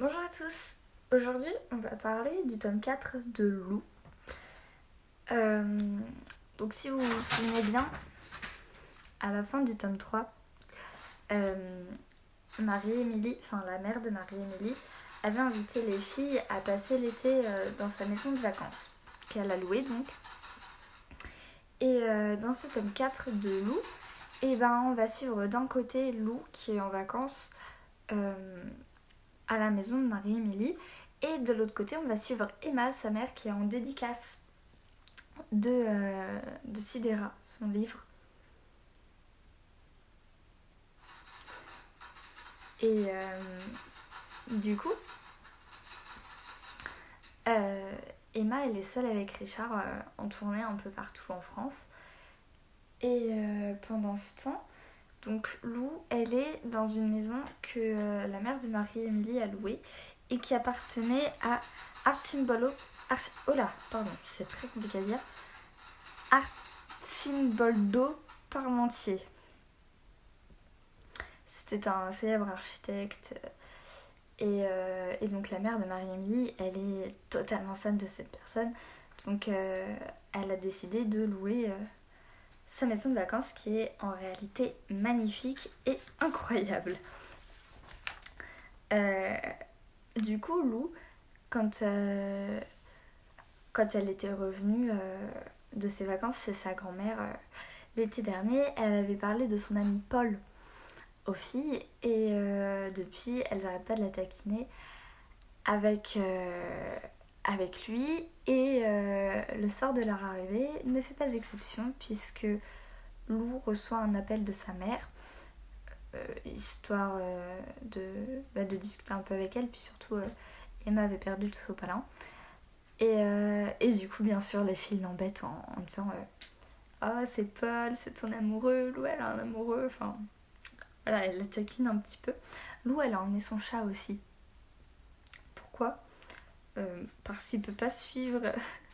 Bonjour à tous. Aujourd'hui, on va parler du tome 4 de Lou. Euh, donc, si vous vous souvenez bien, à la fin du tome 3, euh, Marie-Émilie, enfin la mère de Marie-Émilie, avait invité les filles à passer l'été euh, dans sa maison de vacances, qu'elle a louée donc. Et dans ce tome 4 de Lou, et ben, on va suivre d'un côté Lou qui est en vacances à la maison de Marie-Émilie. Et de l'autre côté, on va suivre Emma, sa mère, qui est en dédicace de, euh, de Sidera, son livre. Et euh, du coup, euh, Emma, elle est seule avec Richard en tournée un peu partout en France. Et pendant ce temps, donc Lou, elle est dans une maison que euh, la mère de Marie-Émilie a louée et qui appartenait à Artimboldo. Ar- oh pardon, c'est très compliqué à dire. Artimboldo Parmentier. C'était un célèbre architecte. Et, euh, et donc la mère de Marie-Émilie, elle est totalement fan de cette personne. Donc euh, elle a décidé de louer euh, sa maison de vacances qui est en réalité magnifique et incroyable. Euh, du coup, Lou, quand, euh, quand elle était revenue euh, de ses vacances chez sa grand-mère l'été dernier, elle avait parlé de son ami Paul aux filles et depuis, elles n'arrêtent pas de la taquiner avec, lui et euh, le sort de leur arrivée ne fait pas exception puisque Lou reçoit un appel de sa mère euh, histoire euh, de, bah, de discuter un peu avec elle puis surtout Emma avait perdu le sopalin. Et, et du coup bien sûr les filles l'embêtent en, en disant oh c'est Paul c'est ton amoureux Lou elle a un amoureux enfin voilà elle la taquine un petit peu. Lou elle a emmené son chat aussi Euh, parce qu'il peut pas suivre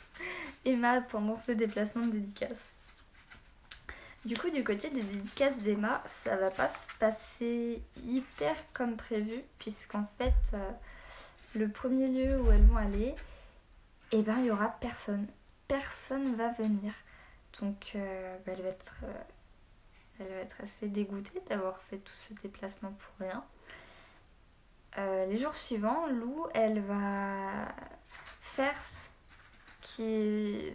Emma pendant ses déplacements de dédicaces du coup, du côté des dédicaces d'Emma, ça va pas se passer hyper comme prévu, puisqu'en fait, euh, le premier lieu où elles vont aller, eh ben, il y aura personne. Personne va venir. Donc, euh, bah, va être, elle va être assez dégoûtée d'avoir fait tout ce déplacement pour rien. Euh, les jours suivants, Lou, elle va faire ce qui-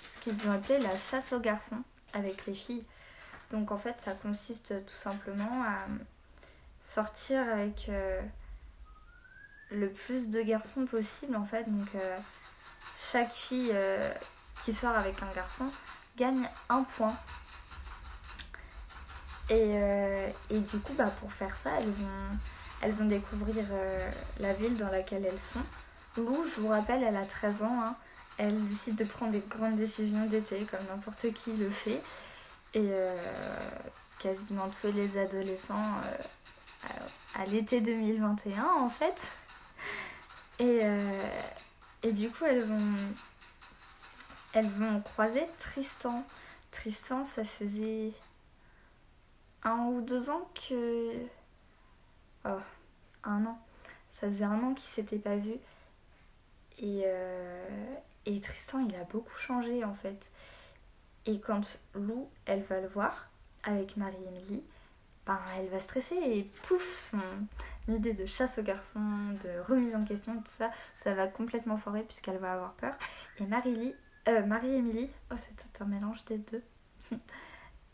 ce qu'ils ont appelé la chasse aux garçons avec les filles. Donc en fait, ça consiste tout simplement à sortir avec euh, le plus de garçons possible en fait. Donc euh, chaque fille qui sort avec un garçon gagne un point. Et, et du coup, bah, pour faire ça, elles vont, elles vont découvrir euh, la ville dans laquelle elles sont. Lou, je vous rappelle, elle a 13 ans. hein. Elle décide de prendre des grandes décisions d'été, comme n'importe qui le fait. Et euh, quasiment tous les adolescents euh, à, à l'été 2021, en fait. Et, et du coup, elles vont, elles vont croiser Tristan. Tristan, ça faisait un ou deux ans que. Oh, un an. Ça faisait un an qu'ils s'étaient pas vus. Et, euh, et Tristan, il a beaucoup changé en fait. Et quand Lou, elle va le voir avec Marie-Émilie, ben, elle va stresser et pouf, son idée de chasse aux garçons, de remise en question, tout ça, ça va complètement foirer puisqu'elle va avoir peur. Et Marie-Émilie, euh, Marie-Émilie, oh c'est tout un mélange des deux,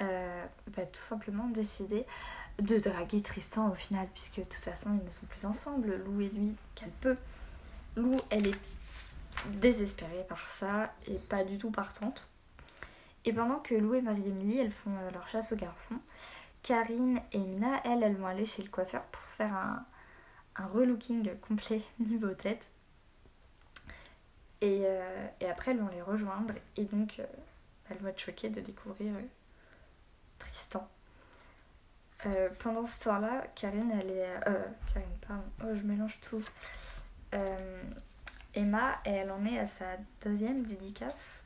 euh, va tout simplement décider de draguer Tristan au final, puisque de toute façon ils ne sont plus ensemble, Lou et lui, qu'elle peut. Lou, elle est désespérée par ça et pas du tout partante. Et pendant que Lou et Marie-Émilie, elles font euh, leur chasse aux garçons, Karine et Mina, elles, elles vont aller chez le coiffeur pour se faire un, relooking complet niveau tête. Et, euh, et après, elles vont les rejoindre et donc euh, elles vont être choquées de découvrir Tristan. Euh, pendant ce temps-là, Karine, elle est. Euh, Karine, pardon. Oh, je mélange tout. Euh, Emma, elle en est à sa deuxième dédicace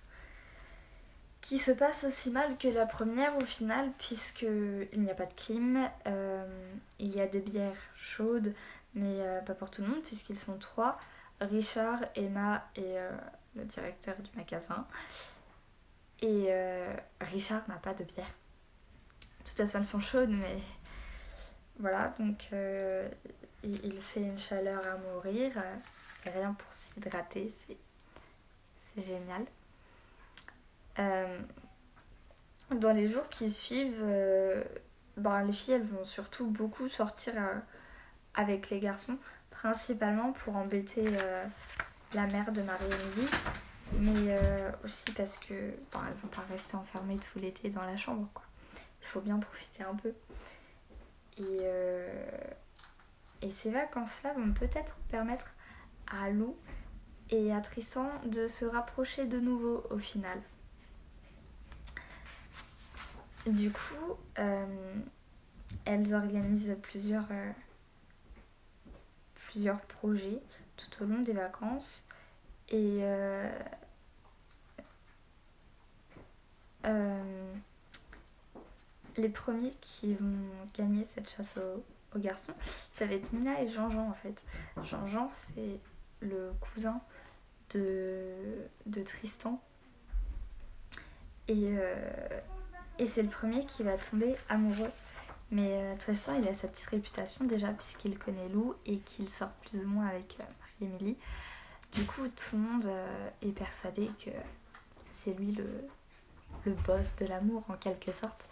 qui se passe aussi mal que la première au final puisque il n'y a pas de clim, il y a des bières chaudes, mais pas pour tout le monde, puisqu'ils sont trois Richard, Emma et le directeur du magasin. Et Richard n'a pas de bière. De toute façon, elles sont chaudes, mais voilà, donc il, fait une chaleur à mourir, rien pour s'hydrater, c'est génial. dans les jours qui suivent, ben, les filles elles vont surtout beaucoup sortir euh, avec les garçons, principalement pour embêter euh, la mère de Marie-Émilie, mais euh, aussi parce que ben, elles vont pas rester enfermées tout l'été dans la chambre. Quoi. Il faut bien profiter un peu. Et, et ces vacances-là vont peut-être permettre à Lou et à Tristan de se rapprocher de nouveau au final. Du coup, euh, elles organisent plusieurs, euh, plusieurs projets tout au long des vacances. Et euh, les premiers qui vont gagner cette chasse aux, garçons, ça va être Mina et Jean-Jean en fait. Jean-Jean, c'est le cousin de, Tristan. Et et c'est le premier qui va tomber amoureux. Mais euh, Tristan, il a sa petite réputation déjà puisqu'il connaît Lou et qu'il sort plus ou moins avec euh, Marie-Émilie. Du coup, tout le monde euh, est persuadé que c'est lui le boss de l'amour en quelque sorte.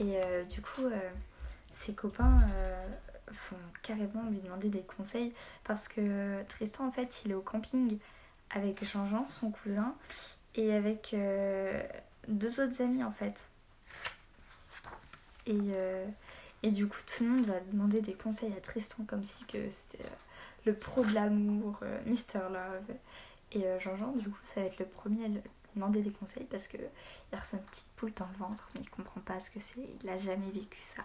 Et du coup, ses copains font carrément lui demander des conseils parce que Tristan, en fait, il est au camping avec Jean-Jean, son cousin, et avec deux autres amis en fait. Et, euh, du coup, tout le monde va demander des conseils à Tristan comme si c'était euh, le pro de l'amour, euh, Mister Love. Et Jean-Jean, du coup, ça va être le premier demander des conseils parce qu'il ressent une petite poule dans le ventre, mais il comprend pas ce que c'est. Il n'a jamais vécu ça.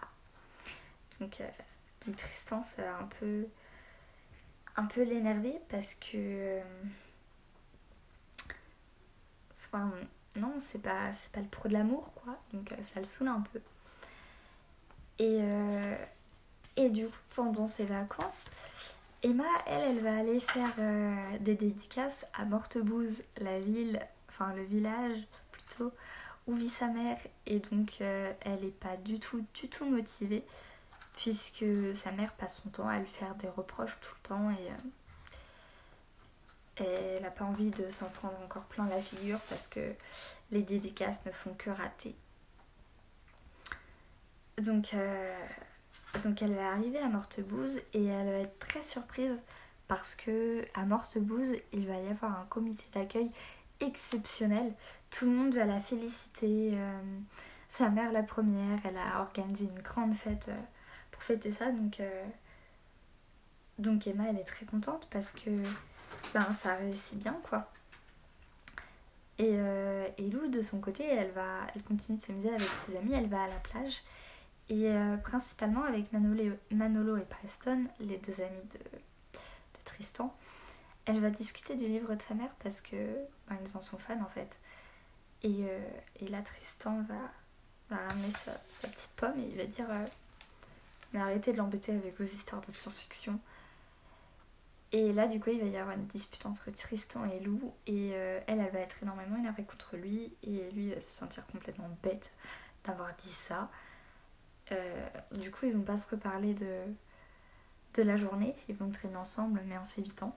Donc, Tristan, ça va un peu, un peu l'énerver parce que. Enfin, non, c'est pas, pas le pro de l'amour, quoi. Donc, ça le saoule un peu. Et, euh, et du coup, pendant ses vacances, Emma, elle, elle va aller faire euh, des dédicaces à Mortebouze, la ville, enfin le village plutôt, où vit sa mère. Et donc, euh, elle n'est pas du tout, du tout motivée, puisque sa mère passe son temps à lui faire des reproches tout le temps et, elle n'a pas envie de s'en prendre encore plein la figure parce que les dédicaces ne font que rater. Donc, euh, elle va arriver à Mortebouze et elle va être très surprise parce que à Mortebouze, il va y avoir un comité d'accueil exceptionnel. Tout le monde va la féliciter. Euh, sa mère la première, elle a organisé une grande fête euh, pour fêter ça. Donc, donc Emma, elle est très contente parce que ben, ça réussit bien quoi. Et, et Lou, de son côté, elle, va, elle continue de s'amuser avec ses amis, elle va à la plage et euh, principalement avec Manolo, et Preston, les deux amis de, Tristan, elle va discuter du livre de sa mère parce que ben, ils en sont fans en fait. Et, euh, et là, Tristan va, va amener sa, petite pomme et il va dire euh, Mais arrêtez de l'embêter avec vos histoires de science-fiction. Et là, du coup, il va y avoir une dispute entre Tristan et Lou. Et elle, elle va être énormément énervée contre lui. Et lui, va se sentir complètement bête d'avoir dit ça. Euh, du coup, ils vont pas se reparler de, de la journée. Ils vont traîner ensemble, mais en s'évitant.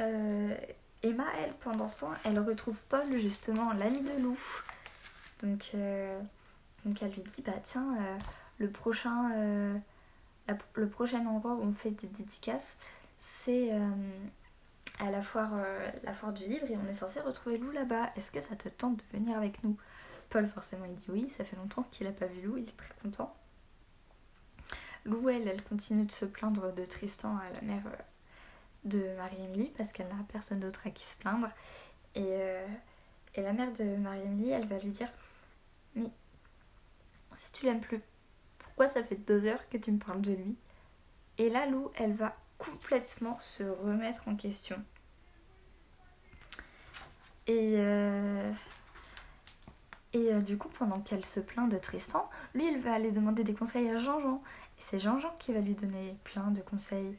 Euh, Emma, elle, pendant ce temps, elle retrouve Paul, justement, l'ami de Lou. Donc, euh, donc elle lui dit, bah tiens, le, prochain, le prochain endroit où on fait des dédicaces, c'est à la foire, la foire du livre et on est censé retrouver Lou là-bas. Est-ce que ça te tente de venir avec nous? Paul, forcément, il dit oui, ça fait longtemps qu'il n'a pas vu Lou, il est très content. Lou, elle, elle continue de se plaindre de Tristan à la mère euh, de Marie-Émilie parce qu'elle n'a personne d'autre à qui se plaindre. Et, euh, et la mère de Marie-Émilie, elle va lui dire Mais si tu l'aimes plus, pourquoi ça fait deux heures que tu me parles de lui? Et là, Lou, elle va complètement se remettre en question. Et, euh, et euh, du coup, pendant qu'elle se plaint de Tristan, lui, il va aller demander des conseils à Jean-Jean. c'est Jean-Jean qui va lui donner plein de conseils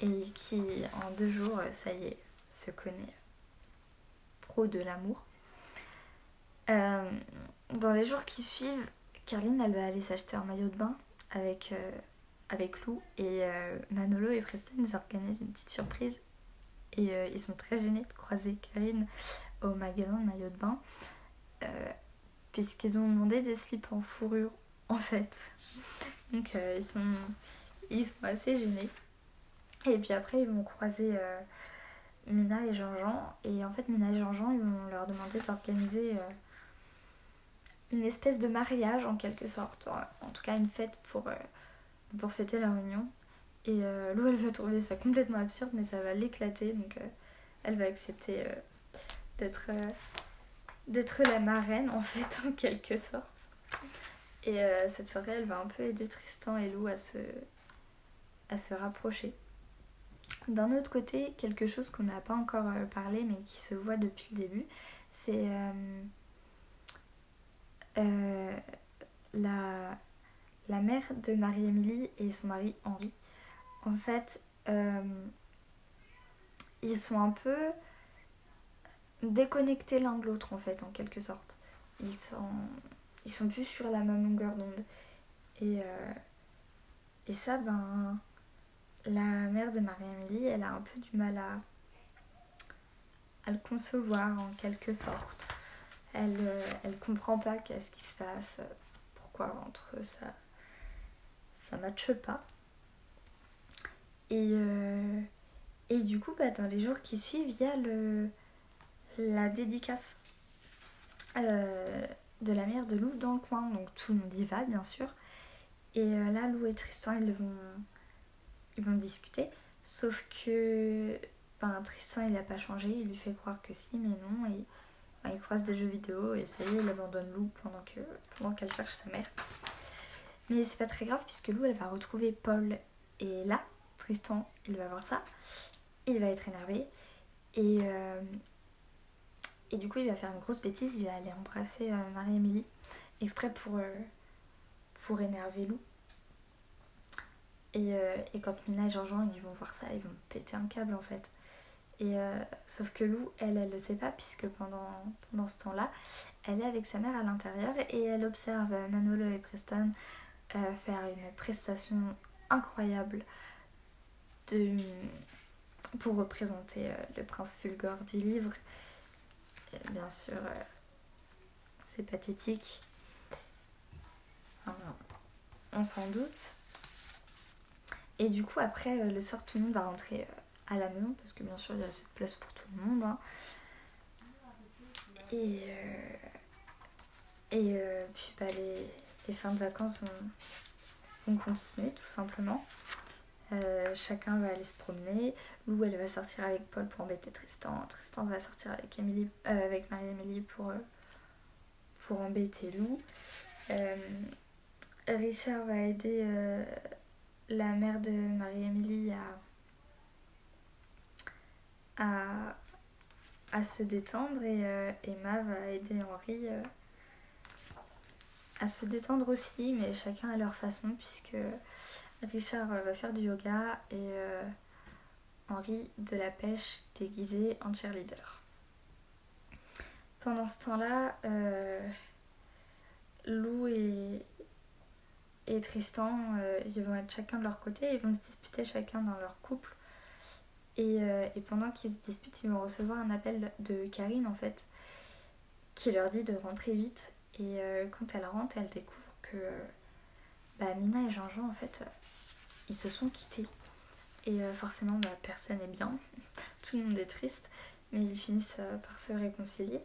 et qui, en deux jours, ça y est, se connaît pro de l'amour. Euh, dans les jours qui suivent, Caroline, elle va aller s'acheter un maillot de bain avec, euh, avec Lou et euh, Manolo et Preston, ils organisent une petite surprise et ils sont très gênés de croiser Karine au magasin de maillot de bain puisqu'ils ont demandé des slips en fourrure en fait. Donc ils, sont, ils sont assez gênés. Et puis après ils vont croiser Mina et Jean-Jean et en fait Mina et Jean-Jean ils vont leur demander d'organiser une espèce de mariage en quelque sorte, en tout cas une fête pour, euh, pour fêter la réunion. Et euh, Lou, elle va trouver ça complètement absurde, mais ça va l'éclater, donc euh, elle va accepter d'être d'être la marraine en fait, en quelque sorte. Et cette soirée, elle va un peu aider Tristan et Lou à se, à se rapprocher. D'un autre côté, quelque chose qu'on n'a pas encore parlé, mais qui se voit depuis le début, c'est euh, la, la mère de Marie-Émilie et son mari Henri. En fait, euh, ils sont un peu déconnectés l'un de l'autre en fait en quelque sorte. Ils sont, ils plus sur la même longueur d'onde. Et, euh, et ça, ben, la mère de Marie-Amélie, elle a un peu du mal à, le concevoir en quelque sorte. Elle, euh, elle comprend pas qu'est-ce qui se passe, euh, pourquoi entre eux ça, ça matche pas. Et, euh, du coup, bah, dans les jours qui suivent, il y a le, la dédicace de la mère de Lou dans le coin. Donc tout le monde y va, bien sûr. Et là, Lou et Tristan, ils vont, ils vont discuter. Sauf que ben, Tristan, il n'a pas changé. Il lui fait croire que si, mais non. Et il croise des jeux vidéo et ça y est, il abandonne Lou pendant que pendant qu'elle cherche sa mère. Mais c'est pas très grave puisque Lou elle va retrouver Paul et là, Tristan il va voir ça, il va être énervé et, euh, et du coup il va faire une grosse bêtise, il va aller embrasser euh, Marie-Émilie exprès pour, euh, pour énerver Lou. Et, et quand Mina et Jean-Jean ils vont voir ça, ils vont péter un câble en fait. Et euh, sauf que Lou, elle, elle le sait pas puisque pendant, pendant ce temps-là, elle est avec sa mère à l'intérieur et elle observe Manolo et Preston euh, faire une prestation incroyable de, pour représenter euh, le prince Fulgore du livre. bien sûr, c'est pathétique. on s'en doute. Et du coup, après, le soir, tout le monde va rentrer à la maison parce que bien sûr il y a de place pour tout le monde. Hein. Et, euh, et euh, puis bah, les, les, fins de vacances vont, vont continuer tout simplement. Euh, chacun va aller se promener. Lou elle va sortir avec Paul pour embêter Tristan. Tristan va sortir avec, Emily, avec Marie-Émilie pour, pour embêter Lou. Richard va aider la mère de Marie-Émilie à à, se détendre et euh, Emma va aider Henri euh, à se détendre aussi, mais chacun à leur façon, puisque Richard euh, va faire du yoga et Henri de la pêche déguisé en cheerleader. Pendant ce temps-là, Lou et, et Tristan, ils vont être chacun de leur côté, ils vont se disputer chacun dans leur couple euh, et, pendant qu'ils se disputent, ils vont recevoir un appel de Karine en fait, qui leur dit de rentrer vite. Et euh, quand elle rentre, elle découvre que bah, Mina et Jean-Jean en fait, ils se sont quittés. Et euh, forcément, bah, personne n'est bien, tout le monde est triste, mais ils finissent par se réconcilier.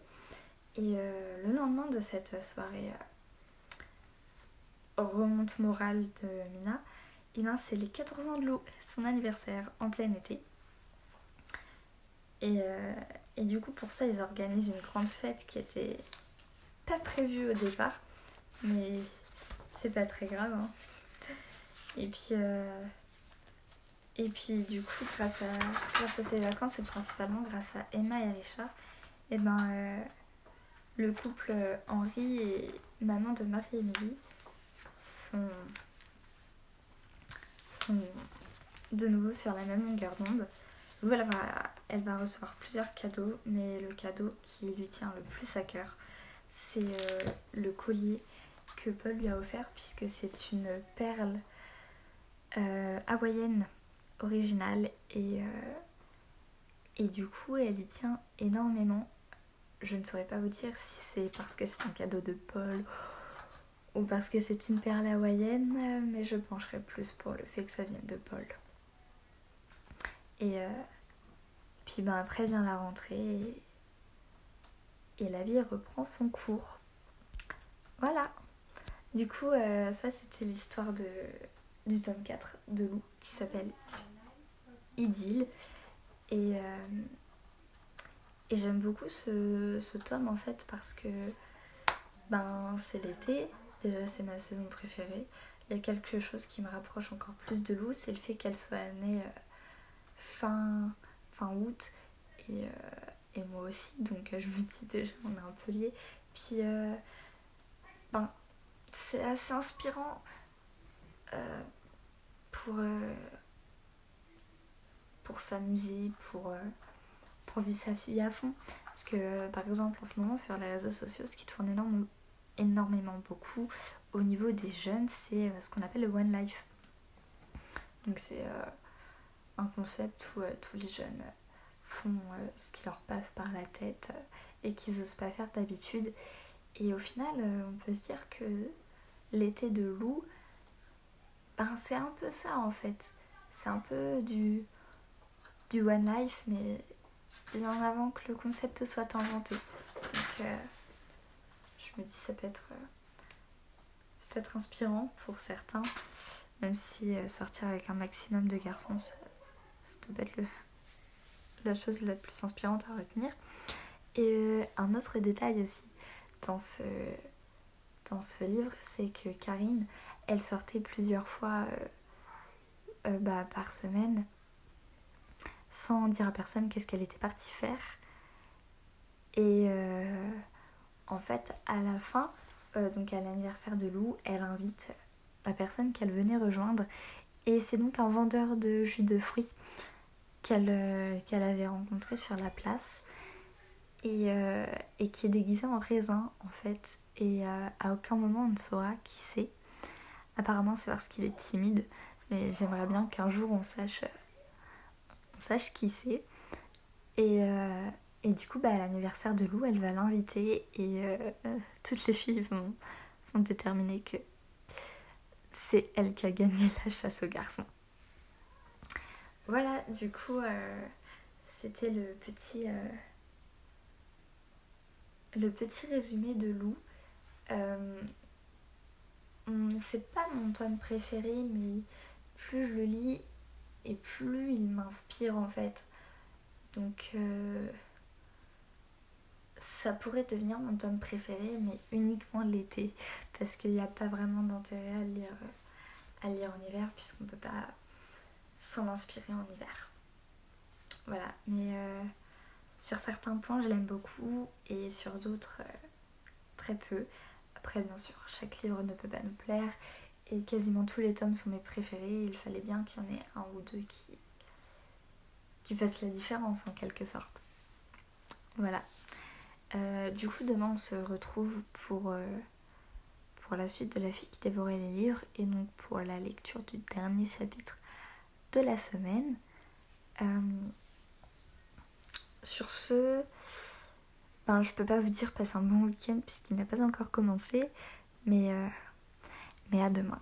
Et le lendemain de cette soirée remonte morale de Mina, et eh ben, c'est les 14 ans de Lou, son anniversaire en plein été. Et, euh, et, du coup, pour ça, ils organisent une grande fête qui était pas prévue au départ. Mais c'est pas très grave. Hein. Et puis, euh, et puis, du coup, grâce à, grâce ces vacances et principalement grâce à Emma et Richard, eh ben, euh, le couple Henri et maman de Marie-Émilie sont, de nouveau sur la même longueur d'onde. Elle va, recevoir plusieurs cadeaux, mais le cadeau qui lui tient le plus à cœur, c'est euh, le collier que Paul lui a offert, puisque c'est une perle euh, hawaïenne originale euh, et du coup elle y tient énormément. Je ne saurais pas vous dire si c'est parce que c'est un cadeau de Paul ou parce que c'est une perle hawaïenne, mais je pencherai plus pour le fait que ça vienne de Paul. Et euh, puis ben, après vient la rentrée et, la vie reprend son cours. Voilà. Du coup, euh, ça c'était l'histoire de, du tome 4 de Lou qui s'appelle Idylle. Et, euh, et j'aime beaucoup ce, ce, tome en fait parce que ben, c'est l'été, déjà c'est ma saison préférée. Il y a quelque chose qui me rapproche encore plus de Lou, c'est le fait qu'elle soit née fin, fin août. Et, euh, et, moi aussi donc euh, je me dis déjà on est un peu liés. Puis euh, ben c'est assez inspirant pour pour s'amuser pour pour vivre sa vie à fond. Parce que par exemple en ce moment sur les réseaux sociaux ce qui tourne énormément, énormément beaucoup au niveau des jeunes c'est ce qu'on appelle le one life donc c'est un concept où euh, tous les jeunes font euh, ce qui leur passe par la tête euh, et qu'ils n'osent pas faire d'habitude. Et au final, on peut se dire que l'été de loup, ben c'est un peu ça en fait. C'est un peu du, du One Life, mais bien avant que le concept soit inventé. Donc je me dis ça peut être peut-être inspirant pour certains, même si sortir avec un maximum de garçons, ça, ça doit être la chose la plus inspirante à retenir. Et euh, un autre détail aussi dans ce, dans ce livre, c'est que Karine, elle sortait plusieurs fois euh, euh, bah, par semaine sans dire à personne qu'est-ce qu'elle était partie faire. Et en fait, à la fin, donc à l'anniversaire de Lou, elle invite la personne qu'elle venait rejoindre et c'est donc un vendeur de jus de fruits qu'elle euh, avait rencontré sur la place et, euh, et, qui est déguisé en raisin en fait. Et euh, à aucun moment on ne saura qui c'est. Apparemment c'est parce qu'il est timide, mais j'aimerais bien qu'un jour on sache, on sache qui c'est. Et, et, du coup, bah, à l'anniversaire de Lou, elle va l'inviter et toutes les filles vont, vont déterminer que c'est elle qui a gagné la chasse aux garçons. Voilà, du coup, euh, c'était le petit, euh, le petit résumé de Lou. Euh, c'est pas mon tome préféré, mais plus je le lis et plus il m'inspire en fait. Donc ça pourrait devenir mon tome préféré, mais uniquement l'été, parce qu'il n'y a pas vraiment d'intérêt à lire, à lire en hiver, puisqu'on peut pas s'en inspirer en hiver. Voilà, mais euh, sur certains points, je l'aime beaucoup, et sur d'autres, euh, très peu. Après, bien sûr, chaque livre ne peut pas nous plaire, et quasiment tous les tomes sont mes préférés, il fallait bien qu'il y en ait un ou deux qui, qui fassent la différence en quelque sorte. Voilà. Euh, du coup, demain, on se retrouve pour, euh, pour la suite de La fille qui dévorait les livres et donc pour la lecture du dernier chapitre de la semaine. Euh, sur ce, ben, je peux pas vous dire passer un bon week-end puisqu'il n'a pas encore commencé, mais, mais à demain.